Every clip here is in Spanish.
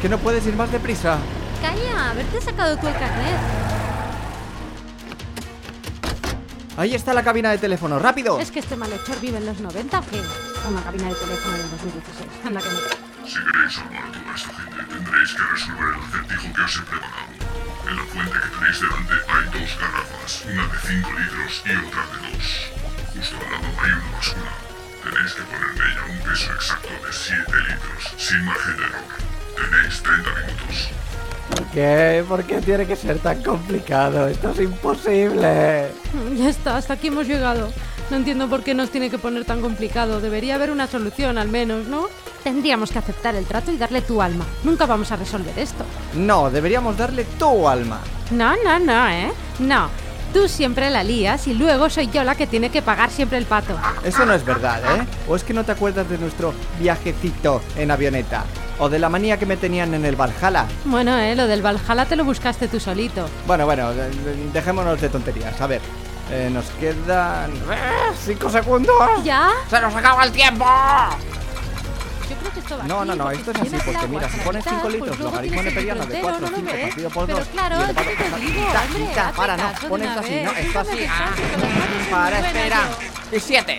que no puedes ir más deprisa. Calla, haberte sacado tú el carnet. Ahí está la cabina de teléfono, rápido. ¿Es que este malhechor vive en los 90 o qué? Una cabina de teléfono del 2016. Anda que no. Si queréis salvar a toda esta gente, tendréis que resolver el acertijo que os he preparado. En la fuente que tenéis delante hay dos garrafas, una de 5 litros y otra de 2. Justo al lado hay una basura. Tenéis que poner en ella un peso exacto de 7 litros, sin margen de error. Tenéis 30 minutos. ¿Por qué? ¿Por qué tiene que ser tan complicado? Esto es imposible. Ya está, hasta aquí hemos llegado. No entiendo por qué nos tiene que poner tan complicado. Debería haber una solución, al menos, ¿no? Tendríamos que aceptar el trato y darle tu alma. Nunca vamos a resolver esto. No, deberíamos darle tu alma. No, no, no, ¿eh? No. Tú siempre la lías y luego soy yo la que tiene que pagar siempre el pato. Eso no es verdad, ¿eh? ¿O es que no te acuerdas de nuestro viajecito en avioneta? ¿O de la manía que me tenían en el Valhalla? Bueno, ¿eh? Lo del Valhalla te lo buscaste tú solito. Bueno, bueno, de- de- dejémonos de tonterías. A ver, eh, nos quedan... ¡eh! ¡Cinco segundos! ¿Ya? ¡Se nos acaba el tiempo! Yo creo que esto va No, no, no, esto es así, porque mira, si hasta pones la 5 mitad, litros, pues logaritmo neperiano de entero, 4, ¿no lo 5 ves? partido por Pero 2. claro, es lo que te digo, hombre, para, no, pon esto así, no, esto así, ah, para, espera. yo. Y 7.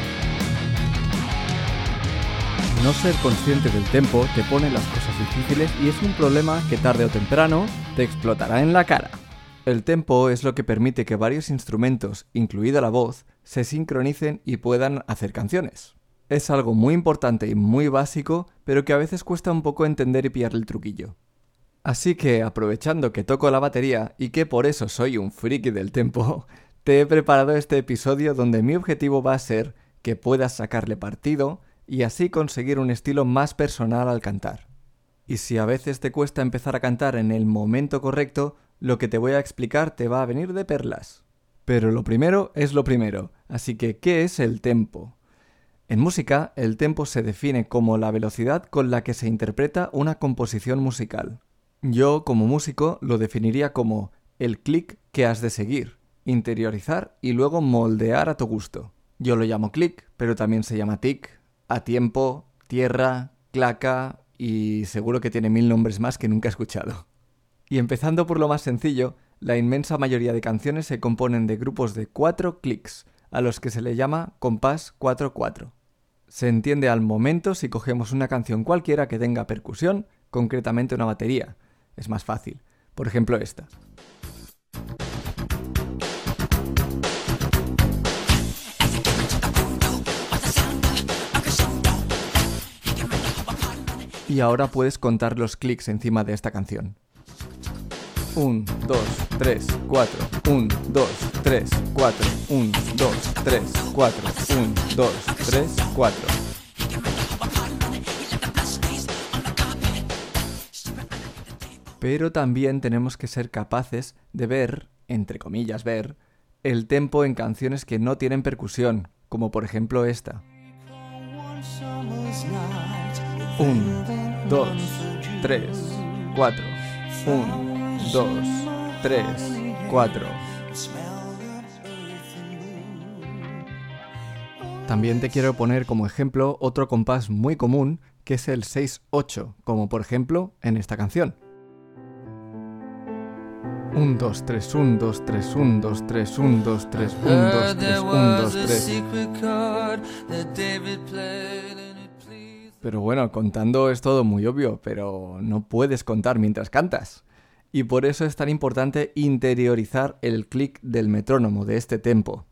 No ser consciente del tempo te pone las cosas difíciles y es un problema que tarde o temprano te explotará en la cara. El tempo es lo que permite que varios instrumentos, incluida la voz, se sincronicen y puedan hacer canciones. Es algo muy importante y muy básico, pero que a veces cuesta un poco entender y pillar el truquillo. Así que, aprovechando que toco la batería y que por eso soy un friki del tempo, te he preparado este episodio donde mi objetivo va a ser que puedas sacarle partido y así conseguir un estilo más personal al cantar. Y si a veces te cuesta empezar a cantar en el momento correcto, lo que te voy a explicar te va a venir de perlas. Pero lo primero es lo primero, así que ¿qué es el tempo? En música, el tempo se define como la velocidad con la que se interpreta una composición musical. Yo, como músico, lo definiría como el clic que has de seguir, interiorizar y luego moldear a tu gusto. Yo lo llamo clic, pero también se llama tic, a tiempo, tierra, claca y seguro que tiene mil nombres más que nunca he escuchado. Y empezando por lo más sencillo, la inmensa mayoría de canciones se componen de grupos de cuatro clics, a los que se le llama compás 4-4. Se entiende al momento si cogemos una canción cualquiera que tenga percusión, concretamente una batería. Es más fácil. Por ejemplo esta. Y ahora puedes contar los clics encima de esta canción. 1, 2, 3, 4, 1, 2, 3, 4, 1, 2, 3, 4, 1, 2, 3, 4. Pero también tenemos que ser capaces de ver, entre comillas ver, el tempo en canciones que no tienen percusión, como por ejemplo esta. 1, 2, 3, 4, 1, 2, 3, 4. También te quiero poner como ejemplo otro compás muy común que es el 6-8, como por ejemplo en esta canción. 1, 2, 3, 1, 2, 3, 1, 2, 3, 1, 2, 3, 1, 2, 3, 1, 2, 3. Pero bueno, contando es todo muy obvio, pero no puedes contar mientras cantas. Y por eso es tan importante interiorizar el clic del metrónomo de este tempo.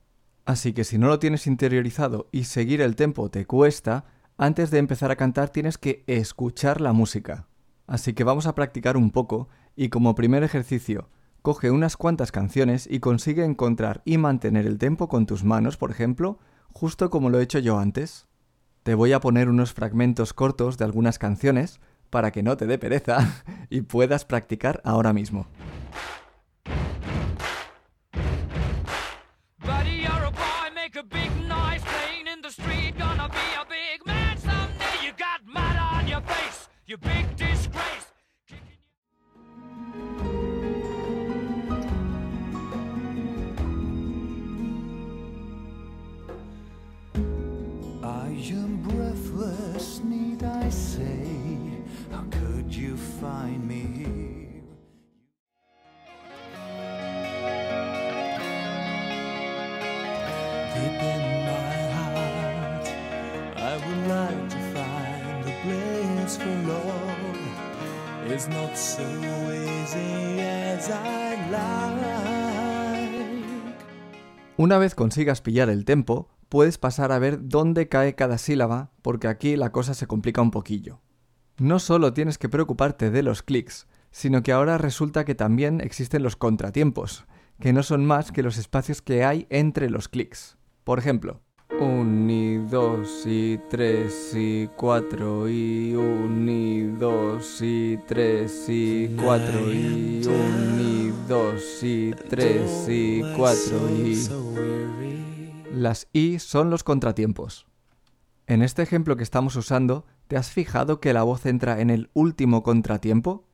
Así que si no lo tienes interiorizado y seguir el tempo te cuesta, antes de empezar a cantar tienes que escuchar la música. Así que vamos a practicar un poco y como primer ejercicio, coge unas cuantas canciones y consigue encontrar y mantener el tempo con tus manos, por ejemplo, justo como lo he hecho yo antes. Te voy a poner unos fragmentos cortos de algunas canciones para que no te dé pereza y puedas practicar ahora mismo. Una vez consigas pillar el tempo, puedes pasar a ver dónde cae cada sílaba, porque aquí la cosa se complica un poquillo. No solo tienes que preocuparte de los clics, sino que ahora resulta que también existen los contratiempos, que no son más que los espacios que hay entre los clics. Por ejemplo, un y dos y tres y cuatro y un y dos y tres y cuatro y un y dos y tres y cuatro y... Las i son los contratiempos. En este ejemplo que estamos usando, ¿te has fijado que la voz entra en el último contratiempo?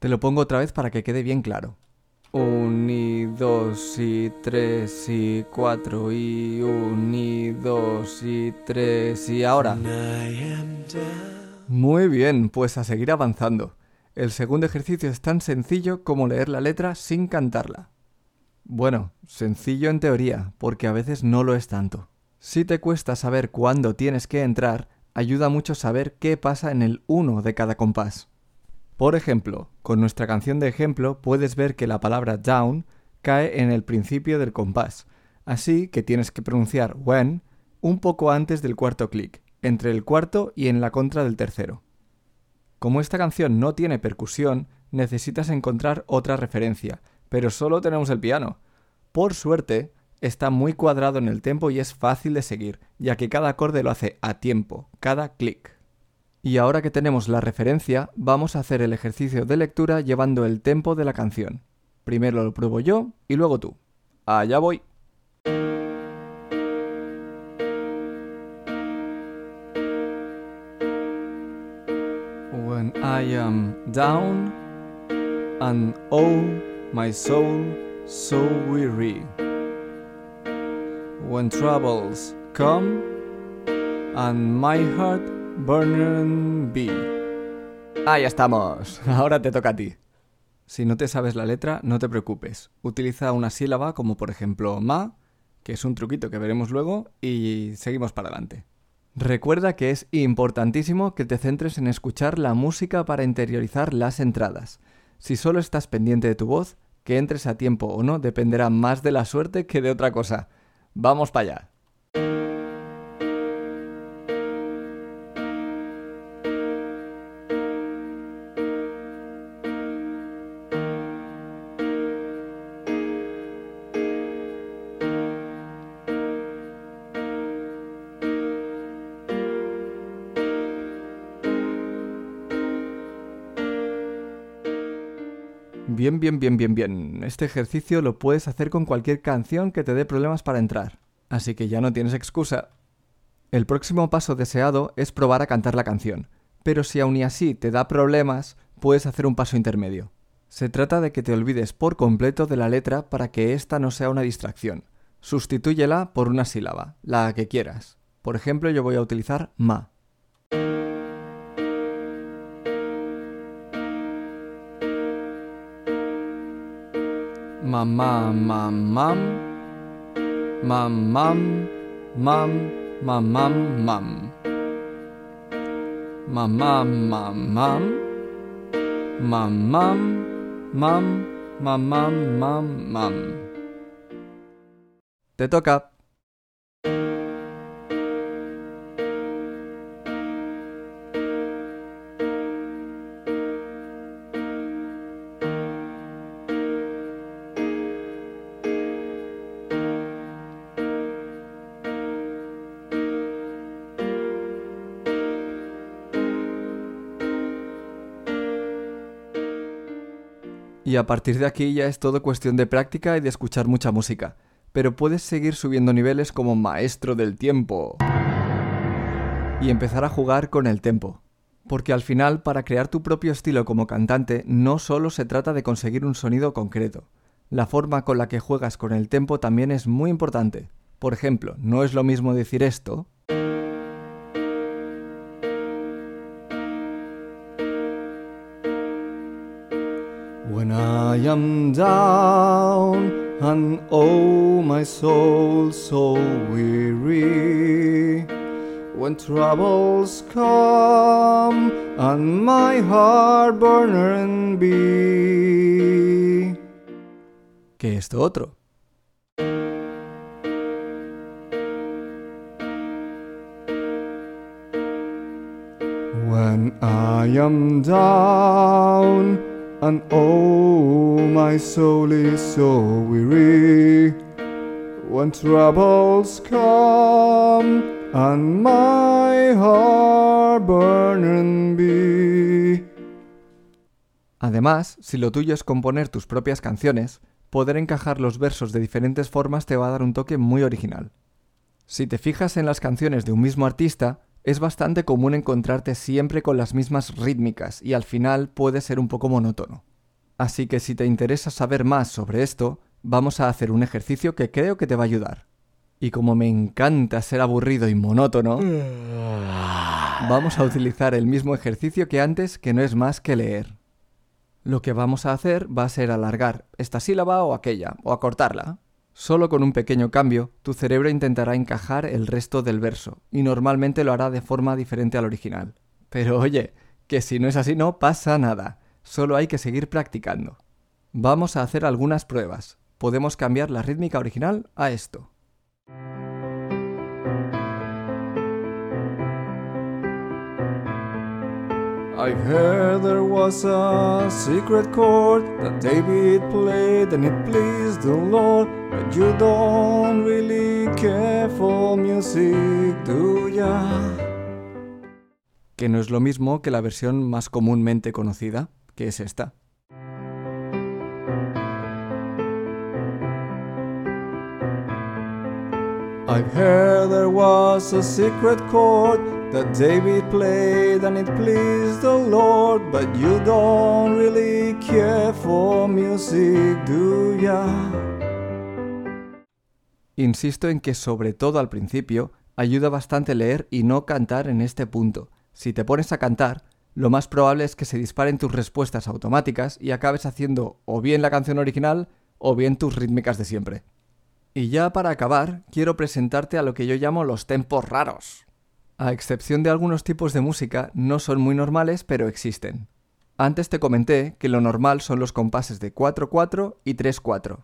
Te lo pongo otra vez para que quede bien claro. Un y dos y tres y cuatro y un y dos y tres y ahora. Muy bien, pues a seguir avanzando. El segundo ejercicio es tan sencillo como leer la letra sin cantarla. Bueno, sencillo en teoría, porque a veces no lo es tanto. Si te cuesta saber cuándo tienes que entrar, ayuda mucho saber qué pasa en el 1 de cada compás. Por ejemplo, con nuestra canción de ejemplo puedes ver que la palabra down cae en el principio del compás, así que tienes que pronunciar when un poco antes del cuarto clic, entre el cuarto y en la contra del tercero. Como esta canción no tiene percusión, necesitas encontrar otra referencia, pero solo tenemos el piano. Por suerte, está muy cuadrado en el tempo y es fácil de seguir, ya que cada acorde lo hace a tiempo, cada clic. Y ahora que tenemos la referencia, vamos a hacer el ejercicio de lectura llevando el tempo de la canción. Primero lo pruebo yo y luego tú. Allá voy. When I am down and oh my soul so weary. When troubles come and my heart burning be. Ahí estamos. Ahora te toca a ti. Si no te sabes la letra, no te preocupes. Utiliza una sílaba como por ejemplo ma, que es un truquito que veremos luego, y seguimos para adelante. Recuerda que es importantísimo que te centres en escuchar la música para interiorizar las entradas. Si solo estás pendiente de tu voz, que entres a tiempo o no dependerá más de la suerte que de otra cosa. Vamos para allá. Bien, bien, bien, bien. Este ejercicio lo puedes hacer con cualquier canción que te dé problemas para entrar. Así que ya no tienes excusa. El próximo paso deseado es probar a cantar la canción. Pero si aún así te da problemas, puedes hacer un paso intermedio. Se trata de que te olvides por completo de la letra para que ésta no sea una distracción. Sustitúyela por una sílaba, la que quieras. Por ejemplo, yo voy a utilizar ma. my mom, my mom, my mom, mom, my mom, mom, my mom, my mom, my mom, mom, my mom, mom, mom. Te toca. Y a partir de aquí ya es todo cuestión de práctica y de escuchar mucha música, pero puedes seguir subiendo niveles como maestro del tiempo y empezar a jugar con el tempo. Porque al final, para crear tu propio estilo como cantante, no solo se trata de conseguir un sonido concreto. La forma con la que juegas con el tempo también es muy importante. Por ejemplo, no es lo mismo decir esto I am down and oh my soul so weary. When troubles come and my heart burning be. Que esto otro. When I am down and oh my soul is so weary when troubles come and my heart burning be. Además, si lo tuyo es componer tus propias canciones, poder encajar los versos de diferentes formas te va a dar un toque muy original. Si te fijas en las canciones de un mismo artista, es bastante común encontrarte siempre con las mismas rítmicas y al final puede ser un poco monótono. Así que si te interesa saber más sobre esto, vamos a hacer un ejercicio que creo que te va a ayudar. Y como me encanta ser aburrido y monótono, vamos a utilizar el mismo ejercicio que antes, que no es más que leer. Lo que vamos a hacer va a ser alargar esta sílaba o aquella, o acortarla. Solo con un pequeño cambio, tu cerebro intentará encajar el resto del verso, y normalmente lo hará de forma diferente al original. Pero oye, que si no es así no pasa nada, solo hay que seguir practicando. Vamos a hacer algunas pruebas. Podemos cambiar la rítmica original a esto. But you don't really care for music, do ya? Que no es lo mismo que la versión más comúnmente conocida, que es esta. I heard there was a secret chord that David played and it pleased the Lord, but you don't really care for music, do ya? Insisto en que sobre todo al principio ayuda bastante leer y no cantar en este punto. Si te pones a cantar, lo más probable es que se disparen tus respuestas automáticas y acabes haciendo o bien la canción original o bien tus rítmicas de siempre. Y ya para acabar, quiero presentarte a lo que yo llamo los tempos raros. A excepción de algunos tipos de música, no son muy normales, pero existen. Antes te comenté que lo normal son los compases de 4-4 y 3-4.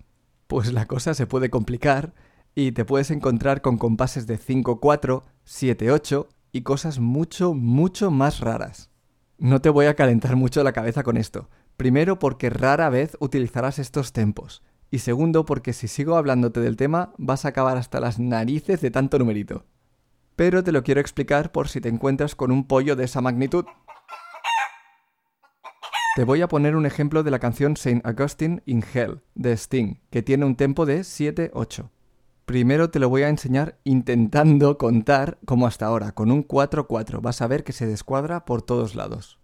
Pues la cosa se puede complicar y te puedes encontrar con compases de 5-4, 7-8 y cosas mucho, mucho más raras. No te voy a calentar mucho la cabeza con esto. Primero porque rara vez utilizarás estos tempos. Y segundo, porque si sigo hablándote del tema, vas a acabar hasta las narices de tanto numerito. Pero te lo quiero explicar por si te encuentras con un pollo de esa magnitud. Te voy a poner un ejemplo de la canción Saint Augustine in Hell de Sting, que tiene un tempo de 7-8. Primero te lo voy a enseñar intentando contar como hasta ahora, con un 4-4. Vas a ver que se descuadra por todos lados.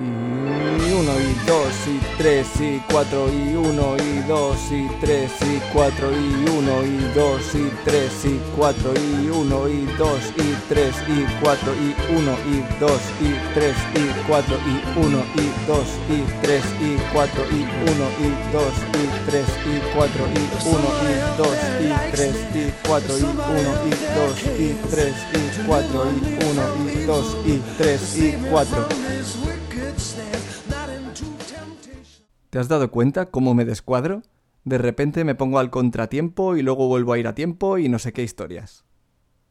Y uno y dos y tres y cuatro y uno y dos y tres y cuatro y uno y dos y tres y cuatro y uno y dos y tres y cuatro y uno y dos y tres y cuatro y uno y dos y tres y cuatro y uno y dos y tres y cuatro y uno y dos y tres y cuatro y uno y dos y tres y cuatro y uno y dos y tres y cuatro. ¿Te has dado cuenta cómo me descuadro? De repente me pongo al contratiempo y luego vuelvo a ir a tiempo y no sé qué historias.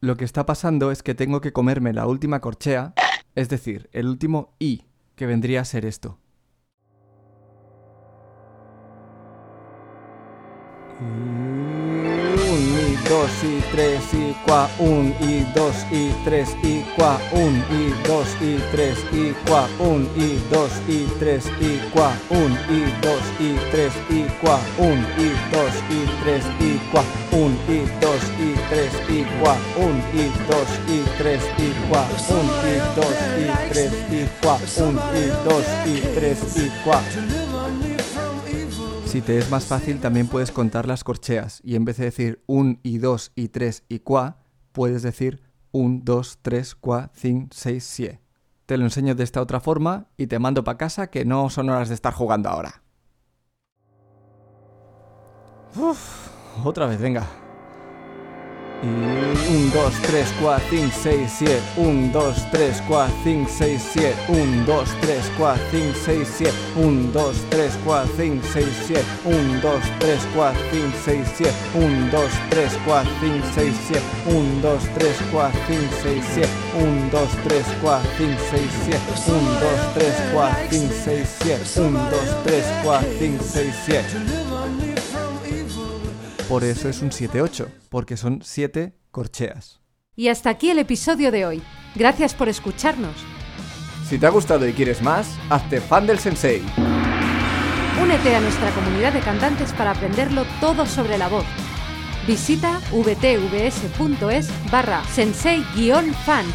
Lo que está pasando es que tengo que comerme la última corchea, es decir, el último i, que vendría a ser esto. Y 2 y 3 y cua 1 y 2 y 3 y cua 1 y 2 y 3 y cua 1 y 2 y 3 y cua 1 y 2 y 3 y cua 1 y 2 y 3 y cua 1 y 2 y 3 y cua 1 y 2 y 3 y cua 1 y 2 y 3 y cua 1 y 2 y 3 y cua si te es más fácil, también puedes contar las corcheas y en vez de decir 1 y 2 y 3 y cua, puedes decir 1, 2, 3, cua, 5, 6, 7. Te lo enseño de esta otra forma y te mando para casa que no son horas de estar jugando ahora. Uf, otra vez, venga. Y 1, 2, 3, 4, 5, 6, 7. 1, 2, 3, 4, 5, 6, 7. 1, 2, 3, 4, 5, 6, 7. 1, 2, 3, 4, 5, 6, 7. 1, 2, 3, 4, 5, 6, 7. 1, 2, 3, 4, 5, 6, 7. 1, 2, 3, 4, 5, 6, 7. 1, 2, 3, 4, 5, 6, 7. 1, 2, 3, 4, 5, 6, 7. 1, 2, 3, 4, 5, 6, 7. Por eso es un 7-8, porque son 7 corcheas. Y hasta aquí el episodio de hoy. Gracias por escucharnos. Si te ha gustado y quieres más, hazte fan del sensei. Únete a nuestra comunidad de cantantes para aprenderlo todo sobre la voz. Visita vtvs.es barra sensei-fan